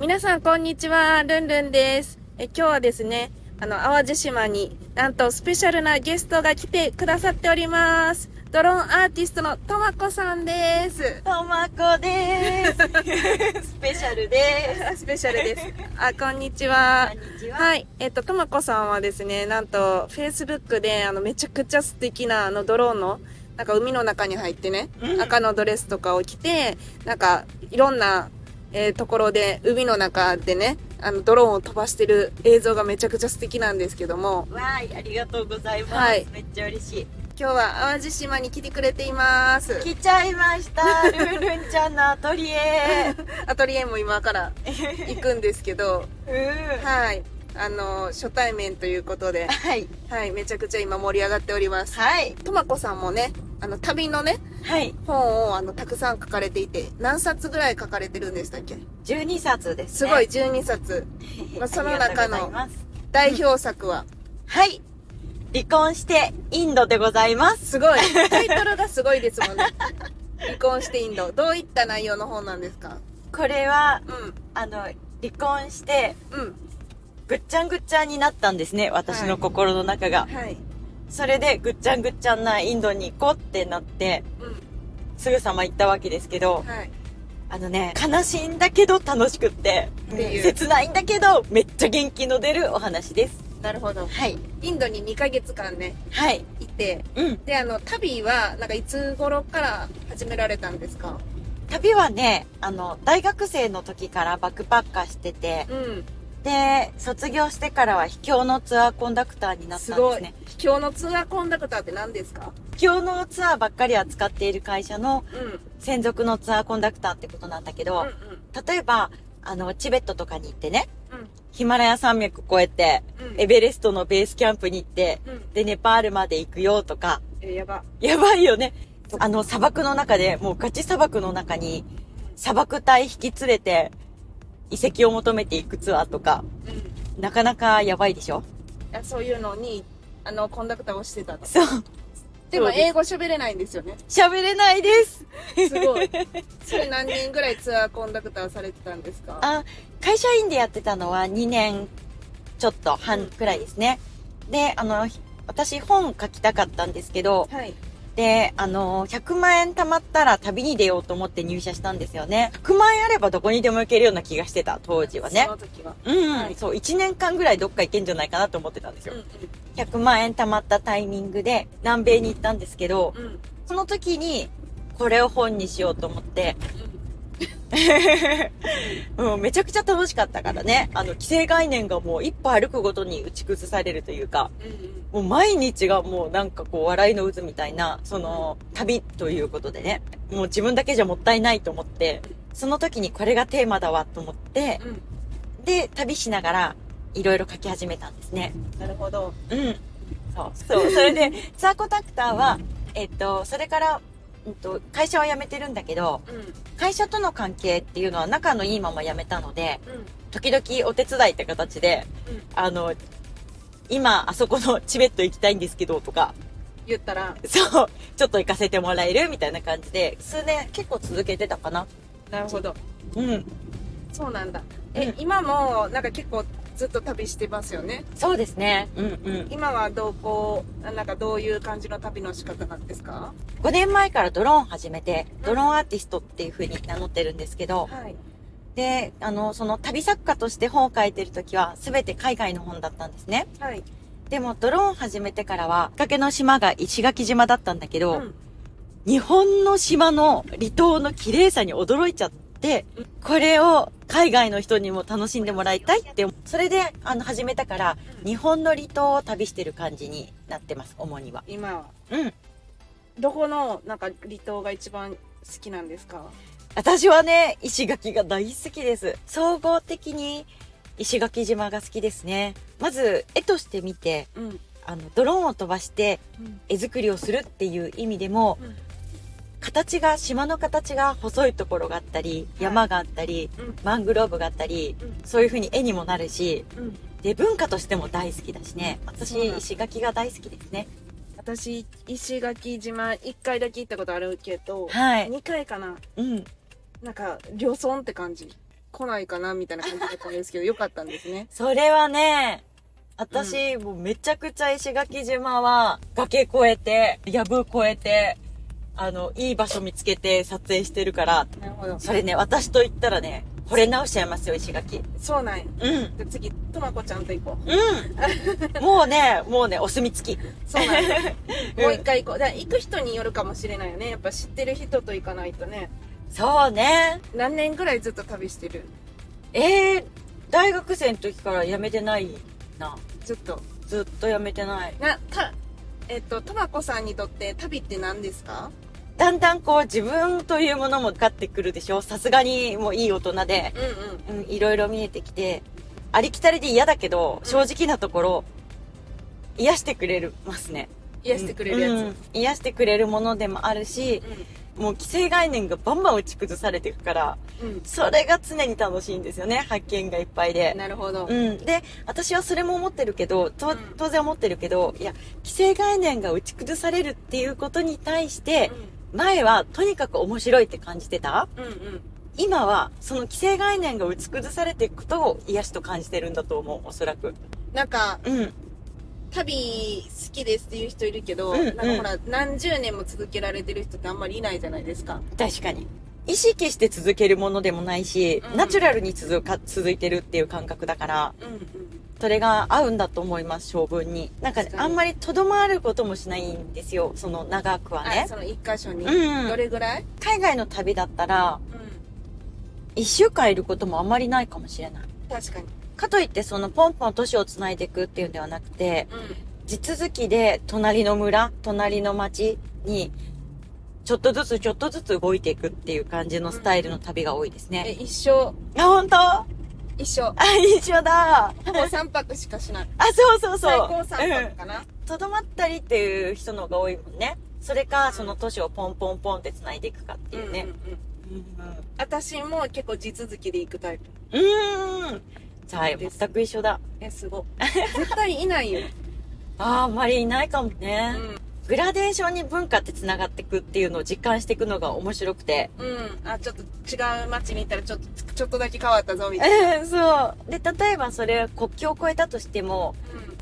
皆さん、こんにちは。ルンルンです。え今日はですね、あの、淡路島になんとスペシャルなゲストが来てくださっております。ドローンアーティストのとまこさんです。とまこです。スペシャルで スペシャルです。あ、こんにちは。こんにちははい。えっと、とまこさんはですね、なんと、フェイスブックで、あの、めちゃくちゃ素敵な、あの、ドローンの、なんか海の中に入ってね、うん赤のドレスとかを着て、なんか、いろんな、えーところで、海の中でね、あの、ドローンを飛ばしてる映像がめちゃくちゃ素敵なんですけども、わーい、ありがとうございます。はいめっちゃ嬉しい。今日は淡路島に来てくれています。来ちゃいました。ルンルンちゃんのアトリエ。アトリエも今から行くんですけど、うん。はい。あの、初対面ということで、はい。はい、めちゃくちゃ今盛り上がっております。はい。とまこさんもね、あの、旅のね、はい。本をあの、たくさん書かれていて、何冊ぐらい書かれてるんでしたっけ？12冊です、ね。すごい、12冊。まあその中の代表作は、はい。離婚してインドでございます。すごい。タイトルがすごいですもんね。離婚してインド。どういった内容の本なんですか？これは、うん。あの、離婚して、うん。ぐっちゃんぐっちゃんになったんですね。私の心の中が。はい。それで、ぐっちゃんぐっちゃんなインドに行こうってなって、うん。すぐさま行ったわけですけど、はい。あのね、悲しいんだけど楽しくって、って切ないんだけど、めっちゃ元気の出るお話です。なるほど。はい。インドに2ヶ月間ね、はい。いて、うん。で、あの、旅は、なんかいつ頃から始められたんですか？旅はね、あの、大学生の時からバックパッカーしてて、うん。で、卒業してからは秘境のツアーコンダクターになったんですね。。秘境のツアーコンダクターって何ですか？秘境のツアーばっかり扱っている会社のうん。うん専属のツアーコンダクターってことなんだけど、うん。例えば、あの、チベットとかに行ってね、うん。ヒマラヤ山脈越えて、うん。エベレストのベースキャンプに行って、うん。で、ネパールまで行くよとか、え、やば。やばいよね。あの、砂漠の中で、もうガチ砂漠の中に、砂漠隊引き連れて、遺跡を求めていくツアーとか、うん。なかなかやばいでしょ？そういうのに、あの、コンダクターをしてたの。そう。でも英語喋れないんですよね。喋れないです。すごい。それ何年ぐらいツアーコンダクターされてたんですか？あ、会社員でやってたのは2年ちょっと半くらいですね。で、あの、私本書きたかったんですけど、はい。で、あの、100万円貯まったら旅に出ようと思って入社したんですよね。100万円あればどこにでも行けるような気がしてた、当時はねそ。の時は。うん、はいそう、1年間ぐらいどっか行けんじゃないかなと思ってたんですよ。うん100万円貯まったタイミングで南米に行ったんですけど、うん。うん。その時にこれを本にしようと思って、うん、めちゃくちゃ楽しかったからね。あの、既成概念がもう一歩歩くごとに打ち崩されるというか、うん。もう毎日がもうなんかこう笑いの渦みたいな、その旅ということでね、もう自分だけじゃもったいないと思って、その時にこれがテーマだわと思って、うん。で、旅しながらいろいろ書き始めたんですね。なるほど。うん。そう。そう。それで、ツアーコンタクターは、えっと、それから、うんと、会社は辞めてるんだけど、うん。会社との関係っていうのは仲のいいまま辞めたので、うん。時々お手伝いって形で、うん。あの、今、あそこのチベット行きたいんですけど、とか、言ったら、そう、ちょっと行かせてもらえるみたいな感じで、数年結構続けてたかな。なるほど。うん。そうなんだ。え、うん今も、なんか結構ずっと旅してますよね？そうですね。うんうん。今はどうこう、なんかどういう感じの旅の仕方なんですか？5年前からドローン始めて、ドローンアーティストっていう風に名乗ってるんですけど、はい。で、あの、その旅作家として本を書いてる時は、すべて海外の本だったんですね。はい。でも、ドローン始めてからは、きっかけの島が石垣島だったんだけど、うん。日本の島の離島の綺麗さに驚いちゃって、これを海外の人にも楽しんでもらいたいって、それで、あの、始めたから、日本の離島を旅してる感じになってます、主には。今は。うん。どこの、なんか離島が一番好きなんですか？私はね、石垣が大好きです。総合的に石垣島が好きですね。まず、絵として見て、うんあの、ドローンを飛ばしてうん絵作りをするっていう意味でも、うん形が、島の形が細いところがあったり、い山があったり、うんマングローブがあったり、うんそういう風に絵にもなるし、うんで、文化としても大好きだしね。私、石垣が大好きですね。私石垣島1回だけ行ったことあるけど、はい。2回かなうん。なんか旅村って感じ。来ないかなみたいな感じだったんですけどよかったんですね。それはね、私、もうめちゃくちゃ石垣島は崖越えて、藪越えて、あの、いい場所見つけて撮影してるから、なるほど。それね、私と言ったらね、惚れ直しちゃいますよ、石垣。そうなんや。うん。じゃあ次とまこちゃんと行こう。うん。もうね、もうね、お墨付き。そうなんや。うん。もう一回行こう。だ行く人によるかもしれないよね。やっぱ知ってる人と行かないとねそうね。何年ぐらいずっと旅してる？えー、大学生の時から辞めてないな。ずっと。ずっと辞めてない。なたえっととまこさんにとって旅って何ですか？だんだんこう自分というものも分かってくるでしょ。さすがにもういい大人で、うんうん。うん、いろいろ見えてきて、ありきたりで嫌だけど、正直なところ、癒してくれるますね。癒してくれるやつ、うん癒してくれるものでもあるし、もう既成概念がバンバン打ち崩されていくから、うん、それが常に楽しいんですよね。発見がいっぱいで。なるほど、うん。で、私はそれも思ってるけど、とうん当然思ってるけど、いや、既成概念が打ち崩されるっていうことに対して、前はとにかく面白いって感じてた？うん、うんうん今は、その既成概念が打ち崩されていくことを癒しと感じてるんだと思う、おそらく。なんかうん。旅好きですっていう人いるけど、うんなんかほら何十年も続けられてる人ってあんまりいないじゃないですか。確かに。意識して続けるものでもないし、うん。ナチュラルに続か続いてるっていう感覚だから、うんうん。それが合うんだと思います、性分に。なんか、あんまりとどまることもしないんですよ、その長くはね。あそ。の一箇所に、うん。どれぐらい、海外の旅だったら、う一週間いることもあんまりないかもしれない。ん、確かに、かといって、そのポンポン都市をつないでいくっていうんではなくて、う地続きで隣の村、隣の町に、ちょっとずつちょっとずつ動いていくっていう感じのスタイルの旅が多いですん、えね。一生あ、本当？あ、一生一緒だ。ほぼ3泊しかしない あ、そうそうそう。最高3うん泊かな、とどまったりっていう人の方が多いもんね。それか、その都市をポンポンポンって繋いでいくかっていうね。うんうんうんうん私も結構地続きで行くタイプうん。うーん。じゃあ、全く一緒だ。えすごい絶対いないよ、あーあんまりいないかもうね。んグラデーションに文化って繋がっていくっていうのを実感していくのが面白くて。うん、あちょっと違う街に行ったらちょっとちょっとだけ変わったぞみたいな、えーそう。で、例えばそれ国境を越えたとしても、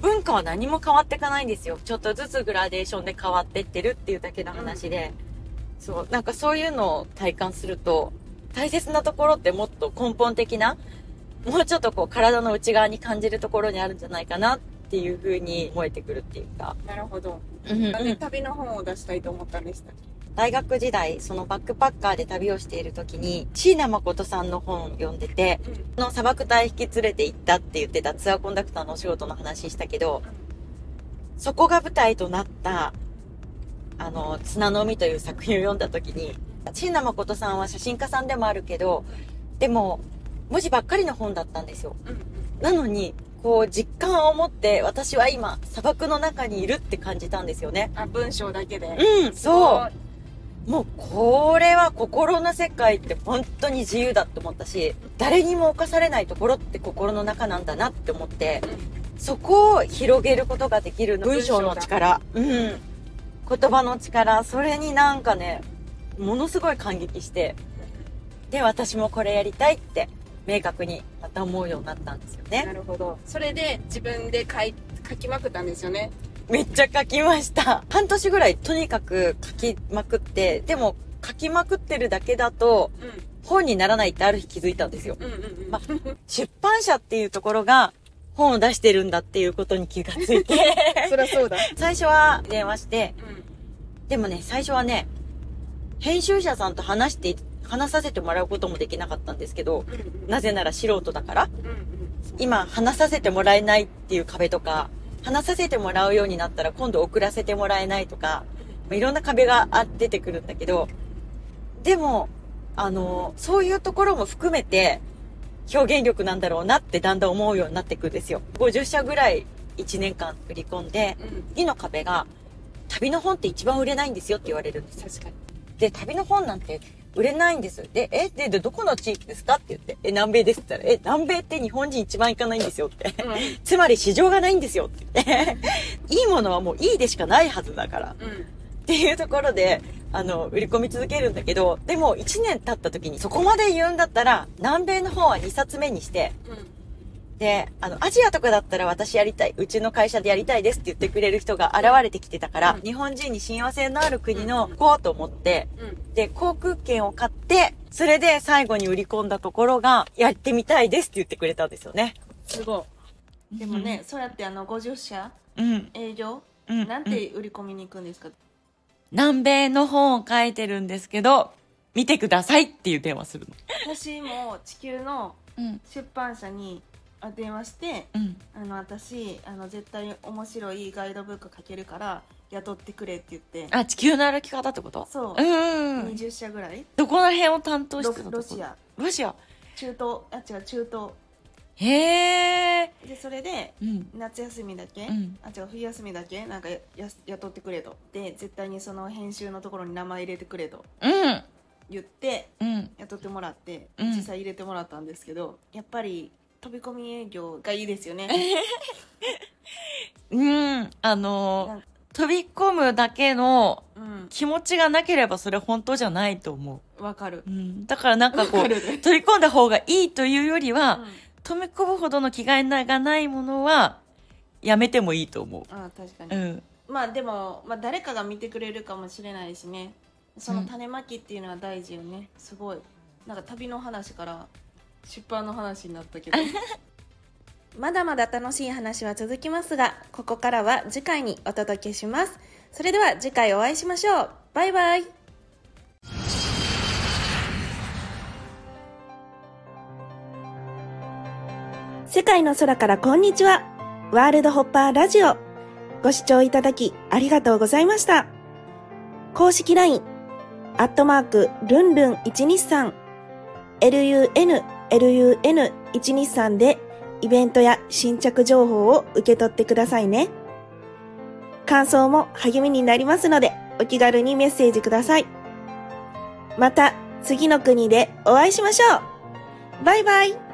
文化は何も変わっていかないんですよ。ちょっとずつグラデーションで変わってってるっていうだけの話で。そう。なんかそういうのを体感すると、大切なところってもっと根本的な、もうちょっとこう体の内側に感じるところにあるんじゃないかなっていう風に思えてくるっていうか。なるほど、うん。なんで旅の本を出したいと思ったんでしたっ大学時代、そのバックパッカーで旅をしている時に、椎名誠さんの本を読んでて、け、うん。の砂漠隊引き連れて行ったって言ってたツアーコンダクターのお仕事の話したけど、そこが舞台となった、あの、綱の海という作品を読んだ時に、椎名誠さんは写真家さんでもあるけど、でも、文字ばっかりの本だったんですよ。なのに、こう、実感を持って、私は今、砂漠の中にいるって感じたんですよね。あ文章だけで。うん、そう。もうこれは心の世界って本当に自由だって思ったし、誰にも侵されないところって心の中なんだなって思って、そこを広げることができる文章の力、うん、言葉の力、それになんかね、ものすごい感激して、で、私もこれやりたいって明確にまた思うようになったんですよなね。るほど。それで自分で書い書きまくったんですよね。めっちゃ書きました。半年ぐらいとにかく書きまくって、でも書きまくってるだけだとう本にならないってある日気づいたんですよ。ま出版社っていうところが本を出してるんだっていうことに気がついて、そりゃそうだ。最初は電話して、うん。でもね、最初はね、編集者さんと話して、話させてもらうこともできなかったんですけど、なぜなら素人だから、今話させてもらえないっていう壁とか、話させてもらうようになったら今度送らせてもらえないとか、まあいろんな壁があ出てくるんだけど、でも、あの、そういうところも含めて、表現力なんだろうなってだんだん思うようになっていくんですよ。50社ぐらい1年間売り込んで、次の壁が、旅の本って一番売れないんですよって言われるんですよ。確かに。で、旅の本なんて売れないんです。で、え、で、で、どこの地域ですかって言って、え、南米ですって言ったら、え、南米って日本人一番行かないんですよって。つまり市場がないんですよって言って。いいものはもういいでしかないはずだから。うん。うん。っていうところで、あの、売り込み続けるんだけど、でも1年経った時にそこまで言うんだったら、南米の方は2冊目にして、で、あの、アジアとかだったら私やりたい、うちの会社でやりたいですって言ってくれる人が現れてきてたから、うん日本人に親和性のある国の行こうと思って、うん。うん。で、航空券を買って、それで最後に売り込んだところが、やってみたいですって言ってくれたんですよね。すごでもね、そうやってあの50社うん。営業、うん。なんて売り込みに行くんですか、南米の本を書いてるんですけど、見てくださいっていう電話するの。私も地球のうん。出版社にあ電話してうん。あの私あの絶対面白いガイドブック書けるから雇ってくれって言って。あ、地球の歩き方ってこと？そう。うんうんうん。20社ぐらい。どこら辺を担当しロてたとこ？ロシア。ロシア。中東。あ違う中東。へえ。でそれでうん。夏休みだけ、うん。あ違う冬休みだけ？なんかやや雇ってくれと。で絶対にその編集のところに名前入れてくれと。うん。言ってうん。雇ってもらって、うん。実際入れてもらったんですけどやっぱり飛び込み営業がいいですよね うん。あの飛び込むだけのうん気持ちがなければそれ本当じゃないと思わかるう。うん。だからなんかこう、飛び込んだ方がいいというよりは、うん飛び込むほどの気概がないものは、やめてもいいと思あ確かう。に、うん。まあでも、まあ、誰かが見てくれるかもしれないしねその種まきっていうのは大事よねすごいなんか旅の話から出版の話になったけど。まだまだ楽しい話は続きますがここからは次回にお届けします。それでは次回お会いしましょう。バイバイ。世界の空からこんにちは。ワールドホッパーラジオ。ご視聴いただきありがとうございました。公式 LINE、アットマーク、ルンルン123、lun、lun123 でイベントや新着情報を受け取ってくださいね。感想も励みになりますので、お気軽にメッセージください。また、次の国でお会いしましょうバイバイ